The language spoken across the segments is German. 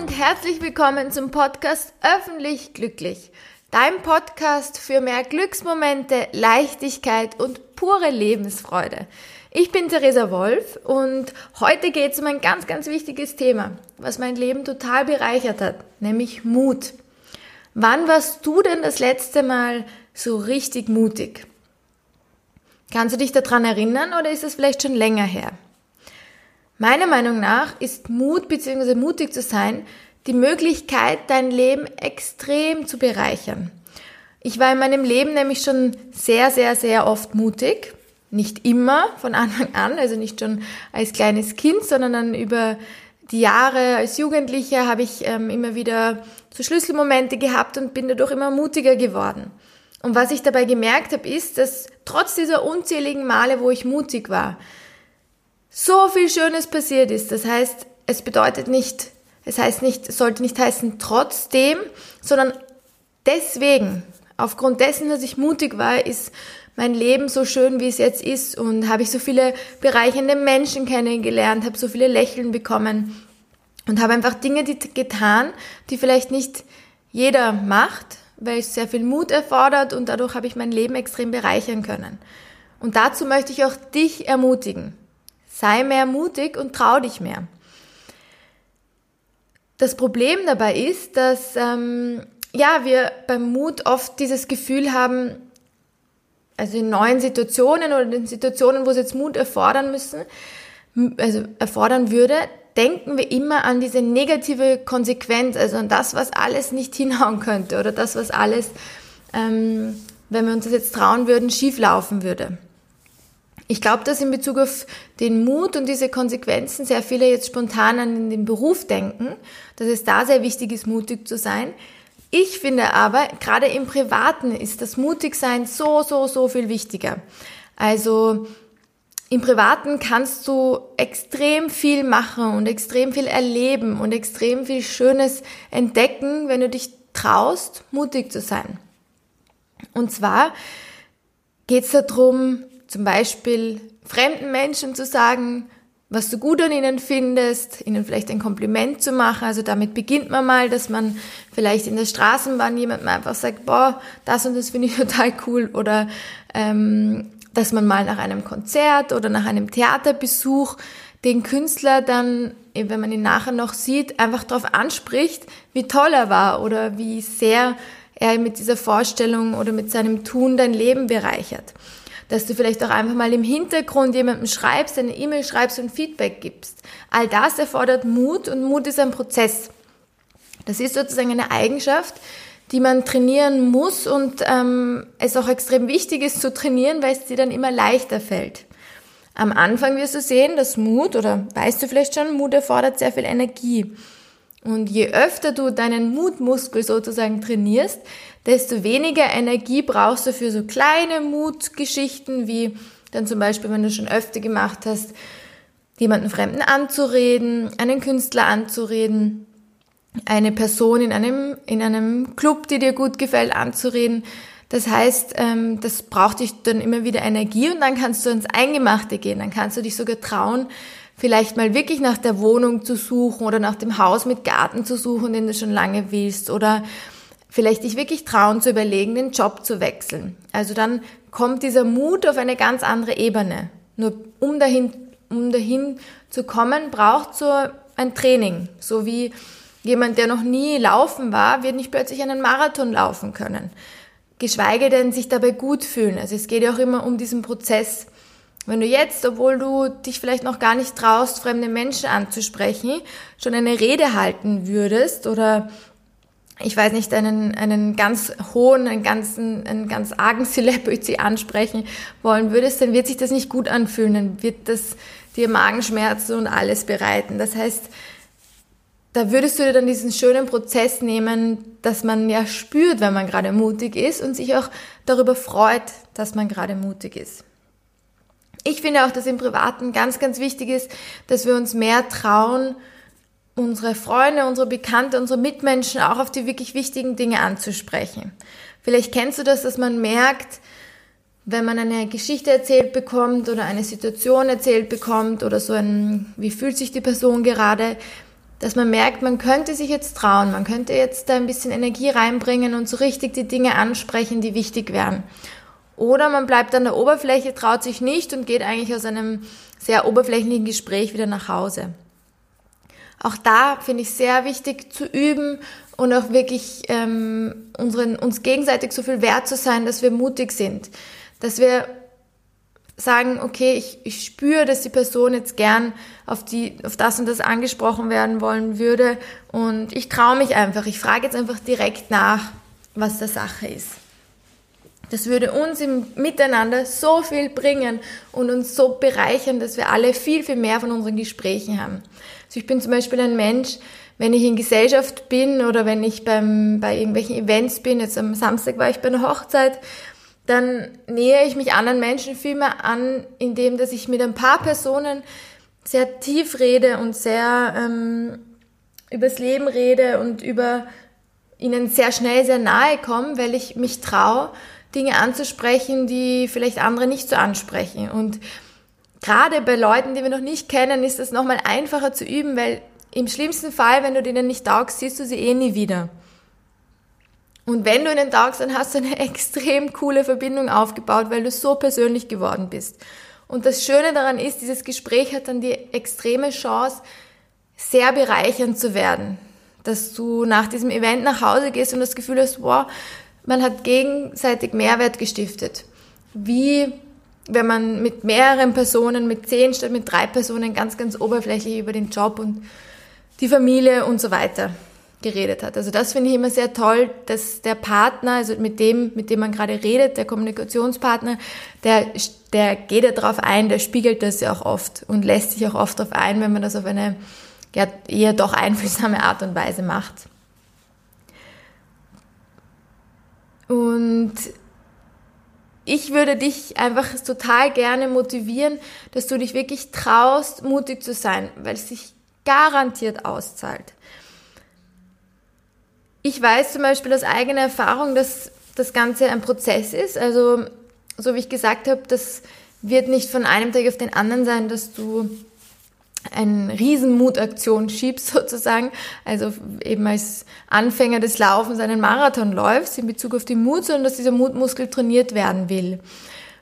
und herzlich willkommen zum Podcast Öffentlich Glücklich. Dein Podcast für mehr Glücksmomente, Leichtigkeit und pure Lebensfreude. Ich bin Theresa Wolf und heute geht es um ein ganz, ganz wichtiges Thema, was mein Leben total bereichert hat, nämlich Mut. Wann warst du denn das letzte Mal so richtig mutig? Kannst du dich daran erinnern oder ist es vielleicht schon länger her? Meiner Meinung nach ist Mut bzw. mutig zu sein die Möglichkeit, dein Leben extrem zu bereichern. Ich war in meinem Leben nämlich schon sehr, sehr, sehr oft mutig. Nicht immer von Anfang an, also nicht schon als kleines Kind, sondern dann über die Jahre als Jugendlicher habe ich ähm, immer wieder so Schlüsselmomente gehabt und bin dadurch immer mutiger geworden. Und was ich dabei gemerkt habe, ist, dass trotz dieser unzähligen Male, wo ich mutig war, so viel Schönes passiert ist. Das heißt, es bedeutet nicht, es heißt nicht, sollte nicht heißen trotzdem, sondern deswegen, aufgrund dessen, dass ich mutig war, ist mein Leben so schön, wie es jetzt ist und habe ich so viele bereichernde Menschen kennengelernt, habe so viele Lächeln bekommen und habe einfach Dinge die, getan, die vielleicht nicht jeder macht, weil es sehr viel Mut erfordert und dadurch habe ich mein Leben extrem bereichern können. Und dazu möchte ich auch dich ermutigen. Sei mehr mutig und trau dich mehr. Das Problem dabei ist, dass ähm, ja wir beim Mut oft dieses Gefühl haben, also in neuen Situationen oder in Situationen, wo es jetzt Mut erfordern müssen, also erfordern würde, denken wir immer an diese negative Konsequenz, also an das, was alles nicht hinhauen könnte oder das, was alles, ähm, wenn wir uns das jetzt trauen würden, schieflaufen würde. Ich glaube, dass in Bezug auf den Mut und diese Konsequenzen sehr viele jetzt spontan an den Beruf denken, dass es da sehr wichtig ist, mutig zu sein. Ich finde aber, gerade im Privaten ist das Mutigsein so, so, so viel wichtiger. Also im Privaten kannst du extrem viel machen und extrem viel erleben und extrem viel Schönes entdecken, wenn du dich traust, mutig zu sein. Und zwar geht es darum, zum Beispiel fremden Menschen zu sagen, was du gut an ihnen findest, ihnen vielleicht ein Kompliment zu machen. Also damit beginnt man mal, dass man vielleicht in der Straßenbahn jemandem einfach sagt, boah, das und das finde ich total cool. Oder ähm, dass man mal nach einem Konzert oder nach einem Theaterbesuch den Künstler dann, wenn man ihn nachher noch sieht, einfach darauf anspricht, wie toll er war oder wie sehr er mit dieser Vorstellung oder mit seinem Tun dein Leben bereichert dass du vielleicht auch einfach mal im Hintergrund jemandem schreibst, eine E-Mail schreibst und Feedback gibst. All das erfordert Mut und Mut ist ein Prozess. Das ist sozusagen eine Eigenschaft, die man trainieren muss und ähm, es auch extrem wichtig ist zu trainieren, weil es dir dann immer leichter fällt. Am Anfang wirst du sehen, dass Mut, oder weißt du vielleicht schon, Mut erfordert sehr viel Energie. Und je öfter du deinen Mutmuskel sozusagen trainierst, desto weniger Energie brauchst du für so kleine Mutgeschichten, wie dann zum Beispiel, wenn du schon öfter gemacht hast, jemanden Fremden anzureden, einen Künstler anzureden, eine Person in einem, in einem Club, die dir gut gefällt, anzureden. Das heißt, ähm, das braucht dich dann immer wieder Energie und dann kannst du ins Eingemachte gehen. Dann kannst du dich sogar trauen, vielleicht mal wirklich nach der Wohnung zu suchen oder nach dem Haus mit Garten zu suchen, den du schon lange willst oder vielleicht dich wirklich trauen zu überlegen, den Job zu wechseln. Also dann kommt dieser Mut auf eine ganz andere Ebene. Nur um dahin, um dahin zu kommen, braucht so ein Training. So wie jemand, der noch nie laufen war, wird nicht plötzlich einen Marathon laufen können. Geschweige denn sich dabei gut fühlen. Also es geht ja auch immer um diesen Prozess. Wenn du jetzt, obwohl du dich vielleicht noch gar nicht traust, fremde Menschen anzusprechen, schon eine Rede halten würdest oder ich weiß nicht, einen, einen ganz hohen, einen ganzen, einen ganz argen Celebrity ansprechen wollen würdest, dann wird sich das nicht gut anfühlen, dann wird das dir Magenschmerzen und alles bereiten. Das heißt, da würdest du dir dann diesen schönen Prozess nehmen, dass man ja spürt, wenn man gerade mutig ist und sich auch darüber freut, dass man gerade mutig ist. Ich finde auch, dass im Privaten ganz, ganz wichtig ist, dass wir uns mehr trauen, unsere Freunde, unsere Bekannte, unsere Mitmenschen auch auf die wirklich wichtigen Dinge anzusprechen. Vielleicht kennst du das, dass man merkt, wenn man eine Geschichte erzählt bekommt oder eine Situation erzählt bekommt oder so ein, wie fühlt sich die Person gerade, dass man merkt, man könnte sich jetzt trauen, man könnte jetzt da ein bisschen Energie reinbringen und so richtig die Dinge ansprechen, die wichtig wären. Oder man bleibt an der Oberfläche, traut sich nicht und geht eigentlich aus einem sehr oberflächlichen Gespräch wieder nach Hause. Auch da finde ich sehr wichtig zu üben und auch wirklich ähm, unseren, uns gegenseitig so viel wert zu sein, dass wir mutig sind. Dass wir sagen, okay, ich, ich spüre, dass die Person jetzt gern auf, die, auf das und das angesprochen werden wollen würde und ich traue mich einfach. Ich frage jetzt einfach direkt nach, was der Sache ist. Das würde uns im Miteinander so viel bringen und uns so bereichern, dass wir alle viel, viel mehr von unseren Gesprächen haben. Also ich bin zum Beispiel ein Mensch, wenn ich in Gesellschaft bin oder wenn ich beim, bei irgendwelchen Events bin, jetzt am Samstag war ich bei einer Hochzeit, dann nähere ich mich anderen Menschen viel mehr an, indem dass ich mit ein paar Personen sehr tief rede und sehr ähm, übers Leben rede und über ihnen sehr schnell sehr nahe komme, weil ich mich traue, Dinge anzusprechen, die vielleicht andere nicht so ansprechen. Und gerade bei Leuten, die wir noch nicht kennen, ist es nochmal einfacher zu üben, weil im schlimmsten Fall, wenn du denen nicht taugst, siehst du sie eh nie wieder. Und wenn du ihnen taugst, dann hast du eine extrem coole Verbindung aufgebaut, weil du so persönlich geworden bist. Und das Schöne daran ist, dieses Gespräch hat dann die extreme Chance, sehr bereichernd zu werden. Dass du nach diesem Event nach Hause gehst und das Gefühl hast, wow, man hat gegenseitig Mehrwert gestiftet. Wie wenn man mit mehreren Personen, mit zehn statt mit drei Personen ganz, ganz oberflächlich über den Job und die Familie und so weiter geredet hat. Also das finde ich immer sehr toll, dass der Partner, also mit dem, mit dem man gerade redet, der Kommunikationspartner, der, der geht ja darauf ein, der spiegelt das ja auch oft und lässt sich auch oft darauf ein, wenn man das auf eine ja, eher doch einfühlsame Art und Weise macht. Und ich würde dich einfach total gerne motivieren, dass du dich wirklich traust, mutig zu sein, weil es sich garantiert auszahlt. Ich weiß zum Beispiel aus eigener Erfahrung, dass das Ganze ein Prozess ist. Also, so wie ich gesagt habe, das wird nicht von einem Tag auf den anderen sein, dass du eine Riesenmutaktion schiebst sozusagen, also eben als Anfänger des Laufens einen Marathon läufst in Bezug auf den Mut, sondern dass dieser Mutmuskel trainiert werden will.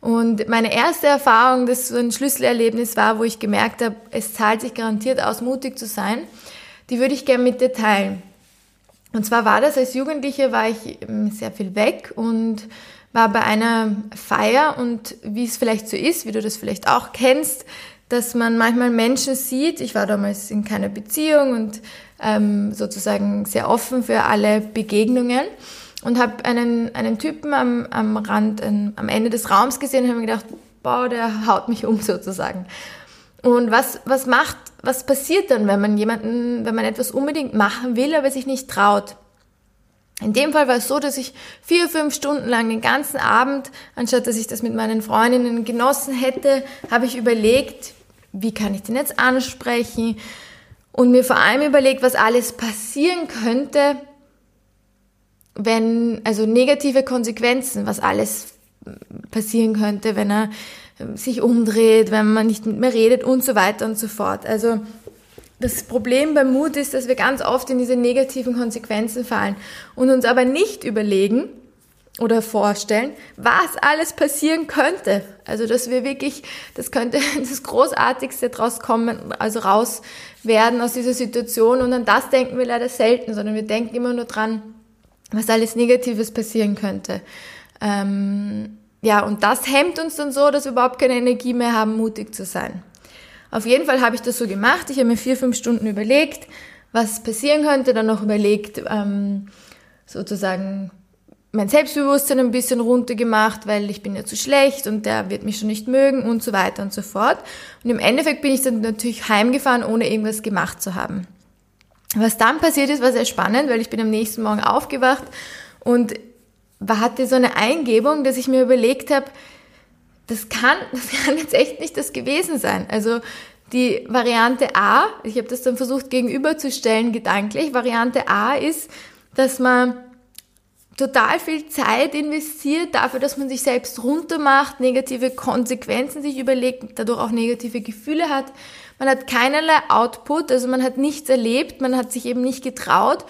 Und meine erste Erfahrung, das so ein Schlüsselerlebnis war, wo ich gemerkt habe, es zahlt sich garantiert aus, mutig zu sein, die würde ich gerne mit dir teilen. Und zwar war das, als Jugendliche war ich sehr viel weg und war bei einer Feier und wie es vielleicht so ist, wie du das vielleicht auch kennst, dass man manchmal Menschen sieht, ich war damals in keiner Beziehung und ähm, sozusagen sehr offen für alle Begegnungen und habe einen, einen Typen am, am Rand, an, am Ende des Raums gesehen und habe mir gedacht, boah, der haut mich um sozusagen. Und was, was macht, was passiert dann, wenn man jemanden, wenn man etwas unbedingt machen will, aber sich nicht traut? In dem Fall war es so, dass ich vier, fünf Stunden lang den ganzen Abend, anstatt dass ich das mit meinen Freundinnen genossen hätte, habe ich überlegt, wie kann ich den jetzt ansprechen und mir vor allem überlegt, was alles passieren könnte, wenn, also negative Konsequenzen, was alles passieren könnte, wenn er sich umdreht, wenn man nicht mit mir redet und so weiter und so fort. Also das Problem beim Mut ist, dass wir ganz oft in diese negativen Konsequenzen fallen und uns aber nicht überlegen oder vorstellen, was alles passieren könnte. Also, dass wir wirklich, das könnte das Großartigste draus kommen, also raus werden aus dieser Situation und an das denken wir leider selten, sondern wir denken immer nur dran, was alles Negatives passieren könnte. Ähm, ja, und das hemmt uns dann so, dass wir überhaupt keine Energie mehr haben, mutig zu sein. Auf jeden Fall habe ich das so gemacht. Ich habe mir vier, fünf Stunden überlegt, was passieren könnte, dann noch überlegt, ähm, sozusagen mein Selbstbewusstsein ein bisschen runtergemacht, weil ich bin ja zu schlecht und der wird mich schon nicht mögen und so weiter und so fort. Und im Endeffekt bin ich dann natürlich heimgefahren, ohne irgendwas gemacht zu haben. Was dann passiert ist, war sehr spannend, weil ich bin am nächsten Morgen aufgewacht und hatte so eine Eingebung, dass ich mir überlegt habe, das kann, das kann jetzt echt nicht das gewesen sein. Also die Variante A, ich habe das dann versucht gegenüberzustellen gedanklich, Variante A ist, dass man total viel Zeit investiert dafür, dass man sich selbst runtermacht, negative Konsequenzen sich überlegt, dadurch auch negative Gefühle hat. Man hat keinerlei Output, also man hat nichts erlebt, man hat sich eben nicht getraut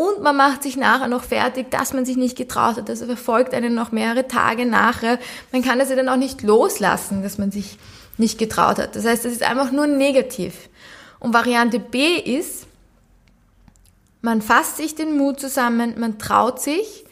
und man macht sich nachher noch fertig, dass man sich nicht getraut hat. Also verfolgt einen noch mehrere Tage nachher. Man kann das ja dann auch nicht loslassen, dass man sich nicht getraut hat. Das heißt, es ist einfach nur negativ. Und Variante B ist, man fasst sich den Mut zusammen, man traut sich.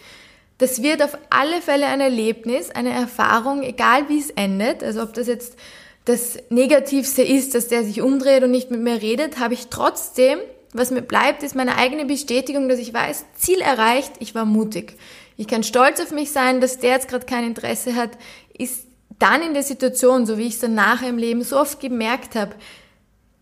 Das wird auf alle Fälle ein Erlebnis, eine Erfahrung, egal wie es endet. Also ob das jetzt das Negativste ist, dass der sich umdreht und nicht mit mir redet, habe ich trotzdem, was mir bleibt, ist meine eigene Bestätigung, dass ich weiß, Ziel erreicht, ich war mutig. Ich kann stolz auf mich sein, dass der jetzt gerade kein Interesse hat, ist dann in der Situation, so wie ich es dann nachher im Leben so oft gemerkt habe,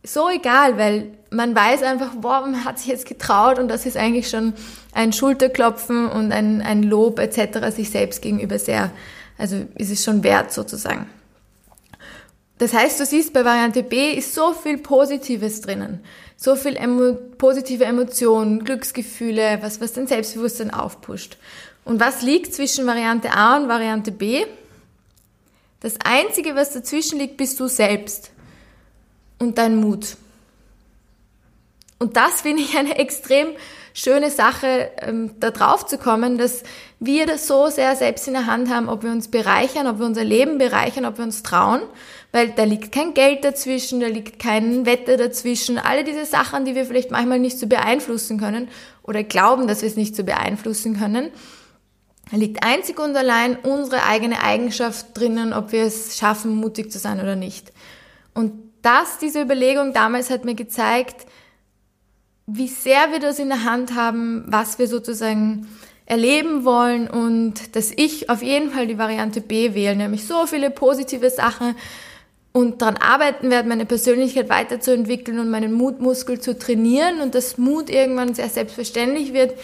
so egal, weil man weiß einfach, boah, man hat sich jetzt getraut und das ist eigentlich schon ein Schulterklopfen und ein, ein Lob etc. sich selbst gegenüber sehr, also ist es schon wert sozusagen. Das heißt, du siehst, bei Variante B ist so viel Positives drinnen. So viel emo positive Emotionen, Glücksgefühle, was, was dein Selbstbewusstsein aufpusht. Und was liegt zwischen Variante A und Variante B? Das Einzige, was dazwischen liegt, bist du selbst und dein Mut. Und das finde ich eine extrem schöne Sache, ähm, da drauf zu kommen, dass wir das so sehr selbst in der Hand haben, ob wir uns bereichern, ob wir unser Leben bereichern, ob wir uns trauen, weil da liegt kein Geld dazwischen, da liegt kein Wetter dazwischen, alle diese Sachen, die wir vielleicht manchmal nicht so beeinflussen können oder glauben, dass wir es nicht so beeinflussen können. Da liegt einzig und allein unsere eigene Eigenschaft drinnen, ob wir es schaffen, mutig zu sein oder nicht. Und das, diese Überlegung damals hat mir gezeigt, wie sehr wir das in der Hand haben, was wir sozusagen erleben wollen und dass ich auf jeden Fall die Variante B wähle, nämlich so viele positive Sachen und daran arbeiten werde, meine Persönlichkeit weiterzuentwickeln und meinen Mutmuskel zu trainieren und dass Mut irgendwann sehr selbstverständlich wird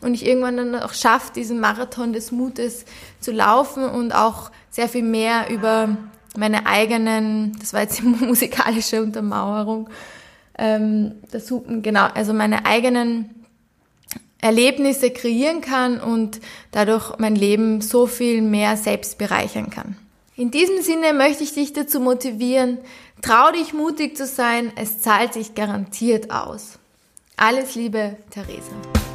und ich irgendwann dann auch schaffe, diesen Marathon des Mutes zu laufen und auch sehr viel mehr über meine eigenen, das war jetzt die musikalische Untermauerung, ähm, das Hupen, genau, also meine eigenen Erlebnisse kreieren kann und dadurch mein Leben so viel mehr selbst bereichern kann. In diesem Sinne möchte ich dich dazu motivieren, trau dich mutig zu sein, es zahlt sich garantiert aus. Alles Liebe, Theresa.